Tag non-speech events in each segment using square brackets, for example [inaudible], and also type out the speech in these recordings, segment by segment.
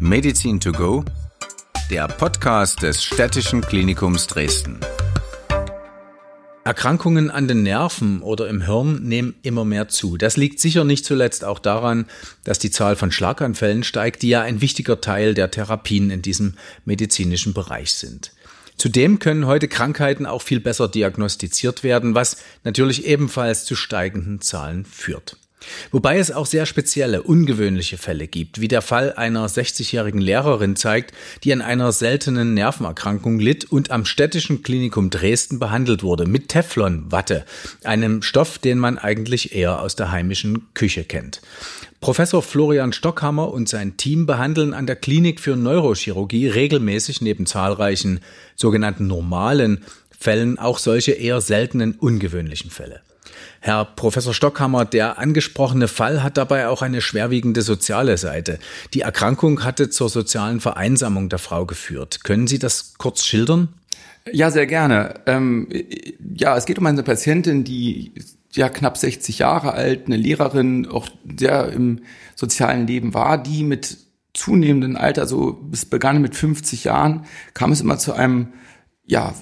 Medizin to go, der Podcast des Städtischen Klinikums Dresden. Erkrankungen an den Nerven oder im Hirn nehmen immer mehr zu. Das liegt sicher nicht zuletzt auch daran, dass die Zahl von Schlaganfällen steigt, die ja ein wichtiger Teil der Therapien in diesem medizinischen Bereich sind. Zudem können heute Krankheiten auch viel besser diagnostiziert werden, was natürlich ebenfalls zu steigenden Zahlen führt. Wobei es auch sehr spezielle, ungewöhnliche Fälle gibt, wie der Fall einer 60-jährigen Lehrerin zeigt, die an einer seltenen Nervenerkrankung litt und am städtischen Klinikum Dresden behandelt wurde mit Teflonwatte, einem Stoff, den man eigentlich eher aus der heimischen Küche kennt. Professor Florian Stockhammer und sein Team behandeln an der Klinik für Neurochirurgie regelmäßig neben zahlreichen sogenannten normalen Fällen auch solche eher seltenen ungewöhnlichen Fälle. Herr Professor Stockhammer, der angesprochene Fall hat dabei auch eine schwerwiegende soziale Seite. Die Erkrankung hatte zur sozialen Vereinsamung der Frau geführt. Können Sie das kurz schildern? Ja, sehr gerne. Ähm, ja, es geht um eine Patientin, die ja knapp 60 Jahre alt, eine Lehrerin, auch sehr im sozialen Leben war, die mit zunehmendem Alter, so es begann mit 50 Jahren, kam es immer zu einem ja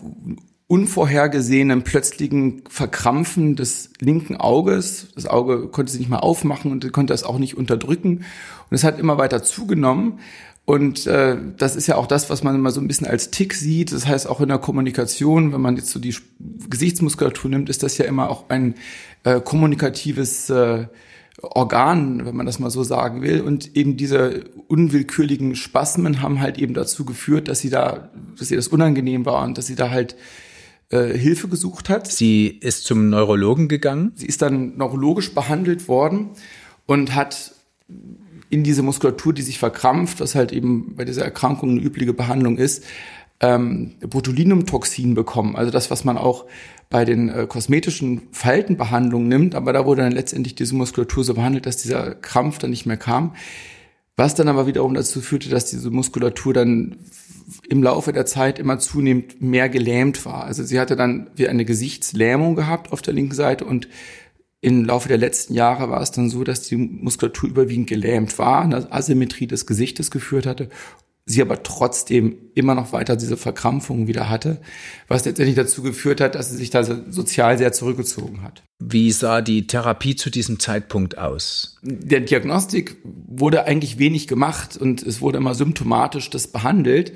unvorhergesehenen plötzlichen Verkrampfen des linken Auges. Das Auge konnte sich nicht mehr aufmachen und konnte das auch nicht unterdrücken. Und es hat immer weiter zugenommen. Und äh, das ist ja auch das, was man immer so ein bisschen als Tick sieht. Das heißt, auch in der Kommunikation, wenn man jetzt so die Gesichtsmuskulatur nimmt, ist das ja immer auch ein äh, kommunikatives äh, Organ, wenn man das mal so sagen will. Und eben diese unwillkürlichen Spasmen haben halt eben dazu geführt, dass sie da, dass ihr das unangenehm war und dass sie da halt äh, Hilfe gesucht hat. Sie ist zum Neurologen gegangen. Sie ist dann neurologisch behandelt worden und hat in diese Muskulatur, die sich verkrampft, was halt eben bei dieser Erkrankung eine übliche Behandlung ist, ähm, Botulinumtoxin bekommen. Also das, was man auch bei den äh, kosmetischen Faltenbehandlungen nimmt, aber da wurde dann letztendlich diese Muskulatur so behandelt, dass dieser Krampf dann nicht mehr kam. Was dann aber wiederum dazu führte, dass diese Muskulatur dann im Laufe der Zeit immer zunehmend mehr gelähmt war. Also sie hatte dann wie eine Gesichtslähmung gehabt auf der linken Seite und im Laufe der letzten Jahre war es dann so, dass die Muskulatur überwiegend gelähmt war, eine Asymmetrie des Gesichtes geführt hatte, sie aber trotzdem immer noch weiter diese Verkrampfungen wieder hatte, was letztendlich dazu geführt hat, dass sie sich da sozial sehr zurückgezogen hat. Wie sah die Therapie zu diesem Zeitpunkt aus? Der Diagnostik wurde eigentlich wenig gemacht und es wurde immer symptomatisch das behandelt.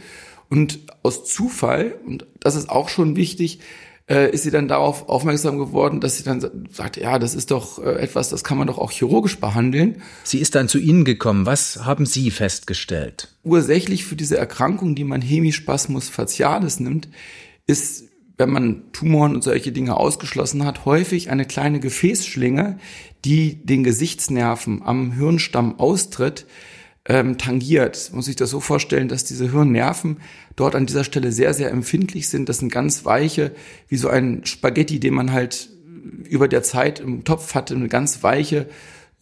Und aus Zufall, und das ist auch schon wichtig, äh, ist sie dann darauf aufmerksam geworden, dass sie dann sagt, ja, das ist doch äh, etwas, das kann man doch auch chirurgisch behandeln. Sie ist dann zu Ihnen gekommen. Was haben Sie festgestellt? Ursächlich für diese Erkrankung, die man Hemispasmus facialis nimmt, ist, wenn man Tumoren und solche Dinge ausgeschlossen hat, häufig eine kleine Gefäßschlinge, die den Gesichtsnerven am Hirnstamm austritt, ähm, tangiert. Muss ich das so vorstellen, dass diese Hirnnerven dort an dieser Stelle sehr, sehr empfindlich sind. Das sind ganz weiche, wie so ein Spaghetti, den man halt über der Zeit im Topf hatte, eine ganz weiche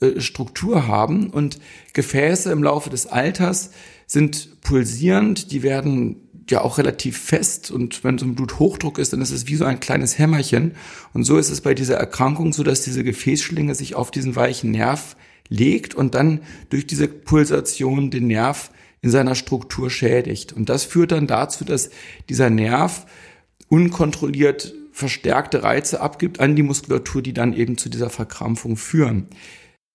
äh, Struktur haben. Und Gefäße im Laufe des Alters sind pulsierend, die werden ja auch relativ fest und wenn so ein Bluthochdruck ist, dann ist es wie so ein kleines Hämmerchen. Und so ist es bei dieser Erkrankung so, dass diese Gefäßschlinge sich auf diesen weichen Nerv legt und dann durch diese Pulsation den Nerv in seiner Struktur schädigt. Und das führt dann dazu, dass dieser Nerv unkontrolliert verstärkte Reize abgibt an die Muskulatur, die dann eben zu dieser Verkrampfung führen.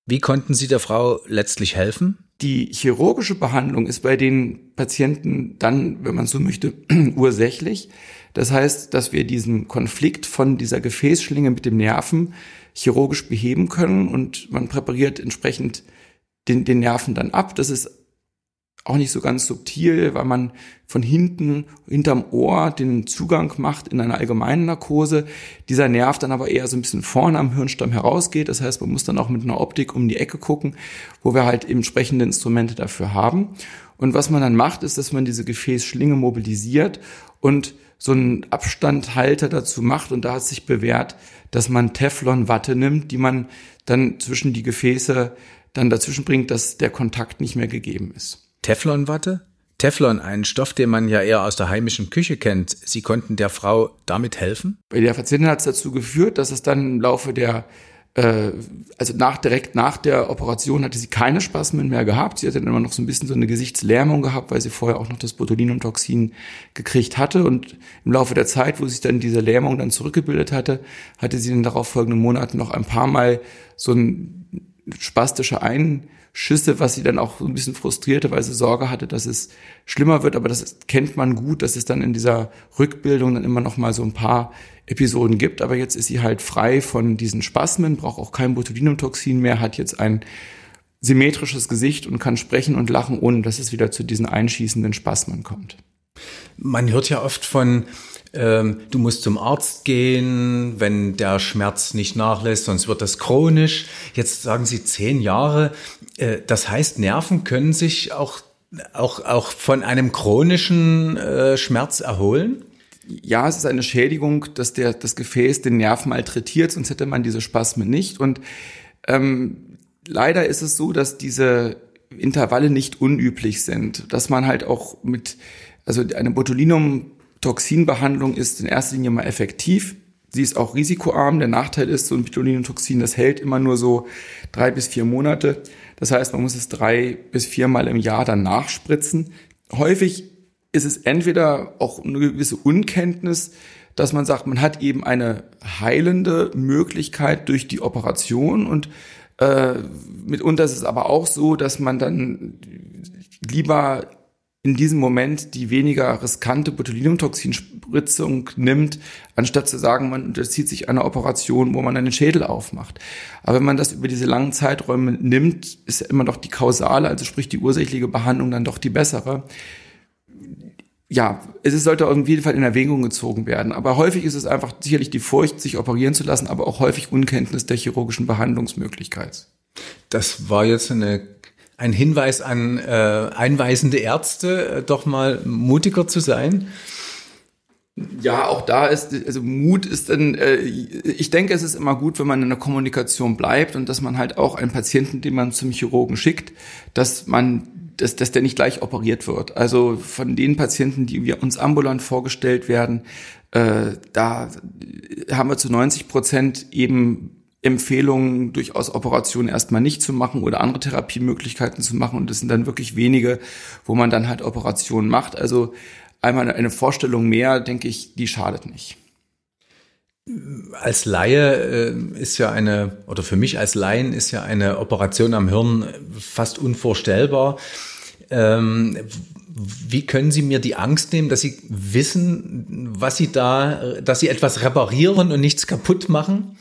Wie konnten Sie der Frau letztlich helfen? Die chirurgische Behandlung ist bei den Patienten dann, wenn man so möchte, [clears throat] ursächlich. Das heißt, dass wir diesen Konflikt von dieser Gefäßschlinge mit dem Nerven chirurgisch beheben können und man präpariert entsprechend den, den Nerven dann ab. Das ist auch nicht so ganz subtil, weil man von hinten, hinterm Ohr den Zugang macht in einer allgemeinen Narkose. Dieser Nerv dann aber eher so ein bisschen vorne am Hirnstamm herausgeht. Das heißt, man muss dann auch mit einer Optik um die Ecke gucken, wo wir halt entsprechende Instrumente dafür haben. Und was man dann macht, ist, dass man diese Gefäßschlinge mobilisiert und so einen Abstandhalter dazu macht. Und da hat sich bewährt, dass man Teflonwatte nimmt, die man dann zwischen die Gefäße dann dazwischen bringt, dass der Kontakt nicht mehr gegeben ist. Teflonwatte? Teflon, ein Stoff, den man ja eher aus der heimischen Küche kennt. Sie konnten der Frau damit helfen? Bei der Patientin hat es dazu geführt, dass es dann im Laufe der äh, also nach direkt nach der Operation hatte sie keine Spasmen mehr gehabt. Sie hatte dann immer noch so ein bisschen so eine Gesichtslähmung gehabt, weil sie vorher auch noch das Botulinumtoxin gekriegt hatte. Und im Laufe der Zeit, wo sich dann diese Lähmung dann zurückgebildet hatte, hatte sie in den darauf folgenden Monaten noch ein paar Mal so ein spastische Einschüsse, was sie dann auch so ein bisschen frustrierte, weil sie Sorge hatte, dass es schlimmer wird. Aber das kennt man gut, dass es dann in dieser Rückbildung dann immer noch mal so ein paar Episoden gibt, aber jetzt ist sie halt frei von diesen Spasmen, braucht auch kein Botulinumtoxin mehr, hat jetzt ein symmetrisches Gesicht und kann sprechen und lachen, ohne dass es wieder zu diesen einschießenden Spasmen kommt. Man hört ja oft von, ähm, du musst zum Arzt gehen, wenn der Schmerz nicht nachlässt, sonst wird das chronisch. Jetzt sagen Sie zehn Jahre. Äh, das heißt, Nerven können sich auch, auch, auch von einem chronischen äh, Schmerz erholen? ja, es ist eine Schädigung, dass der, das Gefäß den Nerv malträtiert, sonst hätte man diese Spasmen nicht. Und ähm, leider ist es so, dass diese Intervalle nicht unüblich sind, dass man halt auch mit, also eine Botulinum-Toxinbehandlung ist in erster Linie mal effektiv. Sie ist auch risikoarm. Der Nachteil ist, so ein Botulinumtoxin, das hält immer nur so drei bis vier Monate. Das heißt, man muss es drei bis viermal im Jahr dann nachspritzen. Häufig ist es entweder auch eine gewisse Unkenntnis, dass man sagt, man hat eben eine heilende Möglichkeit durch die Operation und äh, mitunter ist es aber auch so, dass man dann lieber in diesem Moment die weniger riskante Botulinumtoxinspritzung nimmt, anstatt zu sagen, man unterzieht sich einer Operation, wo man einen Schädel aufmacht. Aber wenn man das über diese langen Zeiträume nimmt, ist immer noch die kausale, also sprich die ursächliche Behandlung dann doch die bessere ja, es sollte auf jeden Fall in Erwägung gezogen werden. Aber häufig ist es einfach sicherlich die Furcht, sich operieren zu lassen, aber auch häufig Unkenntnis der chirurgischen Behandlungsmöglichkeit. Das war jetzt eine, ein Hinweis an äh, einweisende Ärzte, äh, doch mal mutiger zu sein. Ja, auch da ist, also Mut ist dann, äh, ich denke, es ist immer gut, wenn man in der Kommunikation bleibt und dass man halt auch einen Patienten, den man zum Chirurgen schickt, dass man dass, dass der nicht gleich operiert wird. Also von den Patienten, die wir uns ambulant vorgestellt werden, äh, da haben wir zu 90 Prozent eben Empfehlungen, durchaus Operationen erstmal nicht zu machen oder andere Therapiemöglichkeiten zu machen. Und das sind dann wirklich wenige, wo man dann halt Operationen macht. Also einmal eine Vorstellung mehr, denke ich, die schadet nicht. Als Laie äh, ist ja eine, oder für mich als Laien ist ja eine Operation am Hirn fast unvorstellbar. Ähm, wie können Sie mir die Angst nehmen, dass Sie wissen, was Sie da, dass Sie etwas reparieren und nichts kaputt machen?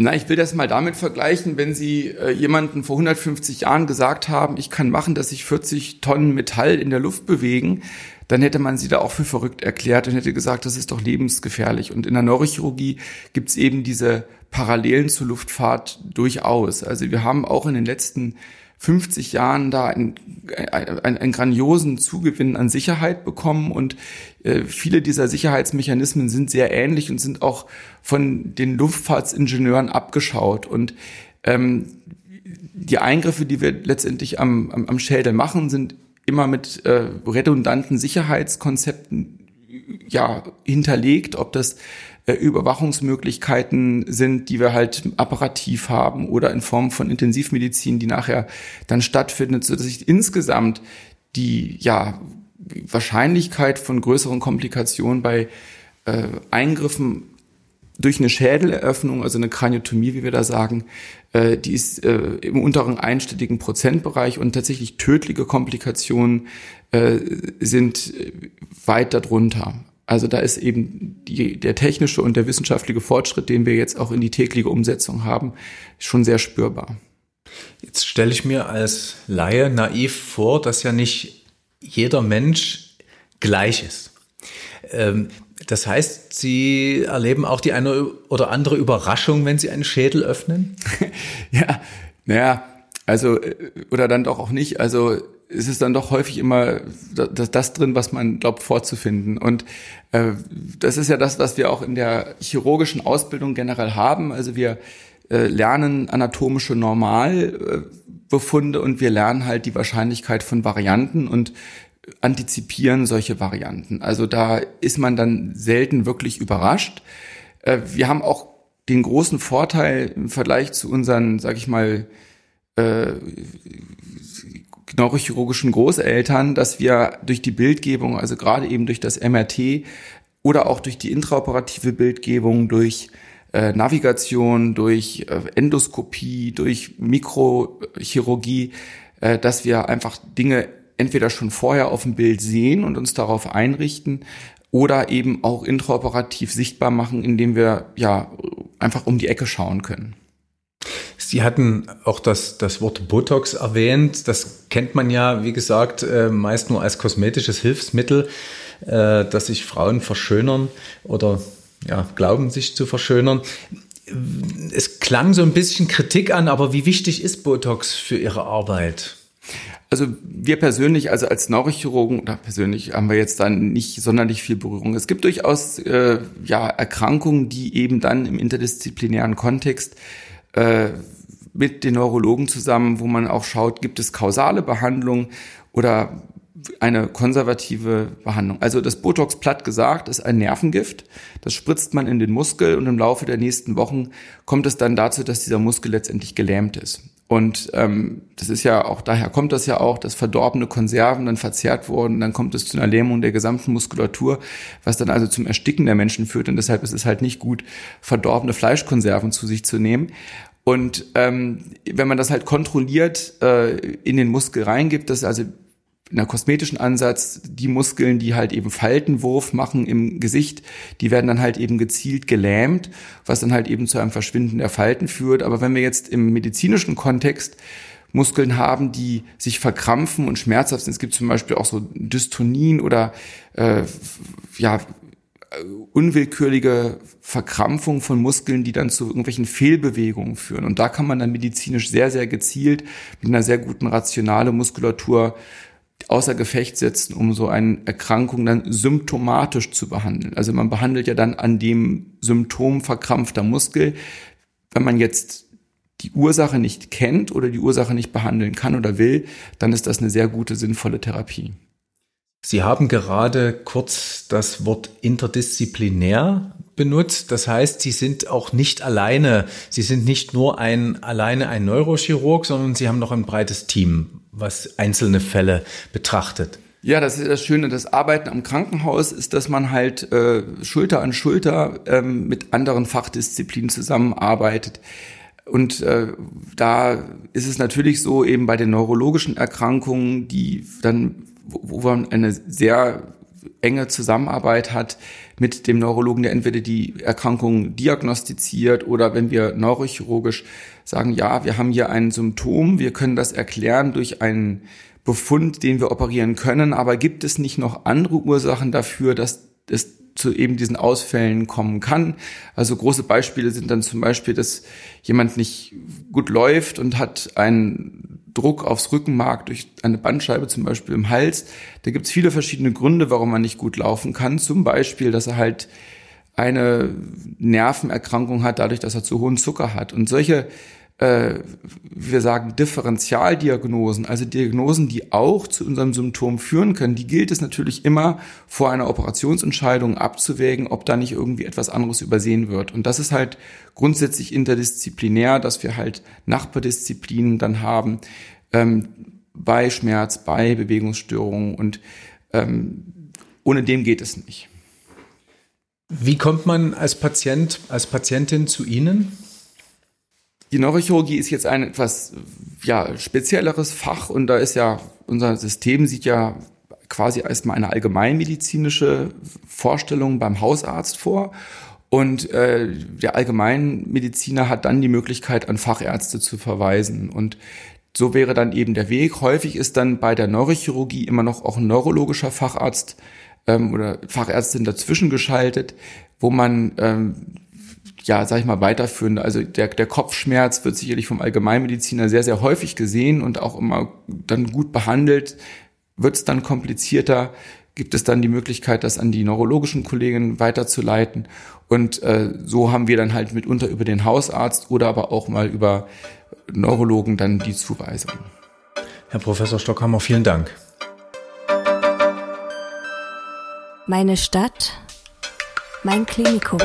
Na, ich will das mal damit vergleichen, wenn Sie äh, jemanden vor 150 Jahren gesagt haben, ich kann machen, dass sich 40 Tonnen Metall in der Luft bewegen, dann hätte man sie da auch für verrückt erklärt und hätte gesagt, das ist doch lebensgefährlich. Und in der Neurochirurgie gibt es eben diese Parallelen zur Luftfahrt durchaus. Also wir haben auch in den letzten 50 Jahren da einen, einen, einen grandiosen Zugewinn an Sicherheit bekommen. Und äh, viele dieser Sicherheitsmechanismen sind sehr ähnlich und sind auch von den Luftfahrtsingenieuren abgeschaut. Und ähm, die Eingriffe, die wir letztendlich am, am, am Schädel machen, sind immer mit äh, redundanten Sicherheitskonzepten ja hinterlegt, ob das äh, Überwachungsmöglichkeiten sind, die wir halt apparativ haben oder in Form von Intensivmedizin, die nachher dann stattfindet, so dass ich insgesamt die ja Wahrscheinlichkeit von größeren Komplikationen bei äh, Eingriffen durch eine Schädeleröffnung, also eine Kraniotomie, wie wir da sagen, äh, die ist äh, im unteren einstelligen Prozentbereich und tatsächlich tödliche Komplikationen äh, sind weit darunter. Also da ist eben die, der technische und der wissenschaftliche Fortschritt, den wir jetzt auch in die tägliche Umsetzung haben, schon sehr spürbar. Jetzt stelle ich mir als Laie naiv vor, dass ja nicht jeder Mensch gleich ist. Ähm, das heißt, Sie erleben auch die eine oder andere Überraschung, wenn Sie einen Schädel öffnen? [laughs] ja, naja, also, äh, oder dann doch auch nicht. Also, es ist dann doch häufig immer das, das drin, was man glaubt vorzufinden. Und äh, das ist ja das, was wir auch in der chirurgischen Ausbildung generell haben. Also wir äh, lernen anatomische Normalbefunde und wir lernen halt die Wahrscheinlichkeit von Varianten und antizipieren solche Varianten. Also da ist man dann selten wirklich überrascht. Äh, wir haben auch den großen Vorteil im Vergleich zu unseren, sag ich mal, äh, neurochirurgischen Großeltern, dass wir durch die Bildgebung, also gerade eben durch das MRT oder auch durch die intraoperative Bildgebung, durch äh, Navigation, durch äh, Endoskopie, durch Mikrochirurgie, äh, dass wir einfach Dinge entweder schon vorher auf dem Bild sehen und uns darauf einrichten oder eben auch intraoperativ sichtbar machen, indem wir ja einfach um die Ecke schauen können. Sie hatten auch das, das Wort Botox erwähnt. Das kennt man ja, wie gesagt, äh, meist nur als kosmetisches Hilfsmittel, äh, dass sich Frauen verschönern oder ja, glauben, sich zu verschönern. Es klang so ein bisschen Kritik an, aber wie wichtig ist Botox für Ihre Arbeit? Also wir persönlich, also als Neurochirurgen oder persönlich haben wir jetzt dann nicht sonderlich viel Berührung. Es gibt durchaus äh, ja Erkrankungen, die eben dann im interdisziplinären Kontext äh, mit den Neurologen zusammen, wo man auch schaut, gibt es kausale Behandlung oder eine konservative Behandlung. Also das Botox platt gesagt ist ein Nervengift. Das spritzt man in den Muskel und im Laufe der nächsten Wochen kommt es dann dazu, dass dieser Muskel letztendlich gelähmt ist. Und ähm, das ist ja auch, daher kommt das ja auch, dass verdorbene Konserven dann verzehrt wurden, dann kommt es zu einer Lähmung der gesamten Muskulatur, was dann also zum Ersticken der Menschen führt. Und deshalb ist es halt nicht gut, verdorbene Fleischkonserven zu sich zu nehmen. Und ähm, wenn man das halt kontrolliert äh, in den Muskel reingibt, das also in der kosmetischen Ansatz, die Muskeln, die halt eben Faltenwurf machen im Gesicht, die werden dann halt eben gezielt gelähmt, was dann halt eben zu einem Verschwinden der Falten führt. Aber wenn wir jetzt im medizinischen Kontext Muskeln haben, die sich verkrampfen und schmerzhaft sind, es gibt zum Beispiel auch so Dystonien oder äh, ja unwillkürliche Verkrampfung von Muskeln, die dann zu irgendwelchen Fehlbewegungen führen. Und da kann man dann medizinisch sehr, sehr gezielt mit einer sehr guten rationale Muskulatur außer Gefecht setzen, um so eine Erkrankung dann symptomatisch zu behandeln. Also man behandelt ja dann an dem Symptom verkrampfter Muskel. Wenn man jetzt die Ursache nicht kennt oder die Ursache nicht behandeln kann oder will, dann ist das eine sehr gute, sinnvolle Therapie. Sie haben gerade kurz das Wort interdisziplinär benutzt. Das heißt, Sie sind auch nicht alleine. Sie sind nicht nur ein, alleine ein Neurochirurg, sondern Sie haben noch ein breites Team was einzelne Fälle betrachtet. Ja, das ist das Schöne. Das Arbeiten am Krankenhaus ist, dass man halt äh, Schulter an Schulter ähm, mit anderen Fachdisziplinen zusammenarbeitet. Und äh, da ist es natürlich so, eben bei den neurologischen Erkrankungen, die dann, wo, wo man eine sehr enge Zusammenarbeit hat mit dem Neurologen, der entweder die Erkrankung diagnostiziert oder wenn wir neurochirurgisch sagen, ja, wir haben hier ein Symptom, wir können das erklären durch einen Befund, den wir operieren können, aber gibt es nicht noch andere Ursachen dafür, dass es zu eben diesen Ausfällen kommen kann. Also große Beispiele sind dann zum Beispiel, dass jemand nicht gut läuft und hat einen Druck aufs Rückenmark durch eine Bandscheibe, zum Beispiel im Hals. Da gibt es viele verschiedene Gründe, warum man nicht gut laufen kann. Zum Beispiel, dass er halt eine Nervenerkrankung hat, dadurch, dass er zu hohen Zucker hat. Und solche wir sagen Differentialdiagnosen, also Diagnosen, die auch zu unserem Symptom führen können, die gilt es natürlich immer vor einer Operationsentscheidung abzuwägen, ob da nicht irgendwie etwas anderes übersehen wird. Und das ist halt grundsätzlich interdisziplinär, dass wir halt Nachbardisziplinen dann haben ähm, bei Schmerz, bei Bewegungsstörungen und ähm, ohne dem geht es nicht. Wie kommt man als Patient, als Patientin zu Ihnen? Die Neurochirurgie ist jetzt ein etwas ja, spezielleres Fach und da ist ja, unser System sieht ja quasi erstmal eine allgemeinmedizinische Vorstellung beim Hausarzt vor. Und äh, der Allgemeinmediziner hat dann die Möglichkeit, an Fachärzte zu verweisen. Und so wäre dann eben der Weg. Häufig ist dann bei der Neurochirurgie immer noch auch ein neurologischer Facharzt ähm, oder Fachärztin dazwischen geschaltet, wo man ähm, ja, sag ich mal, weiterführen. Also der, der Kopfschmerz wird sicherlich vom Allgemeinmediziner sehr, sehr häufig gesehen und auch immer dann gut behandelt. Wird es dann komplizierter, gibt es dann die Möglichkeit, das an die neurologischen Kollegen weiterzuleiten. Und äh, so haben wir dann halt mitunter über den Hausarzt oder aber auch mal über Neurologen dann die Zuweisung. Herr Professor Stockhammer, vielen Dank. Meine Stadt, mein Klinikum.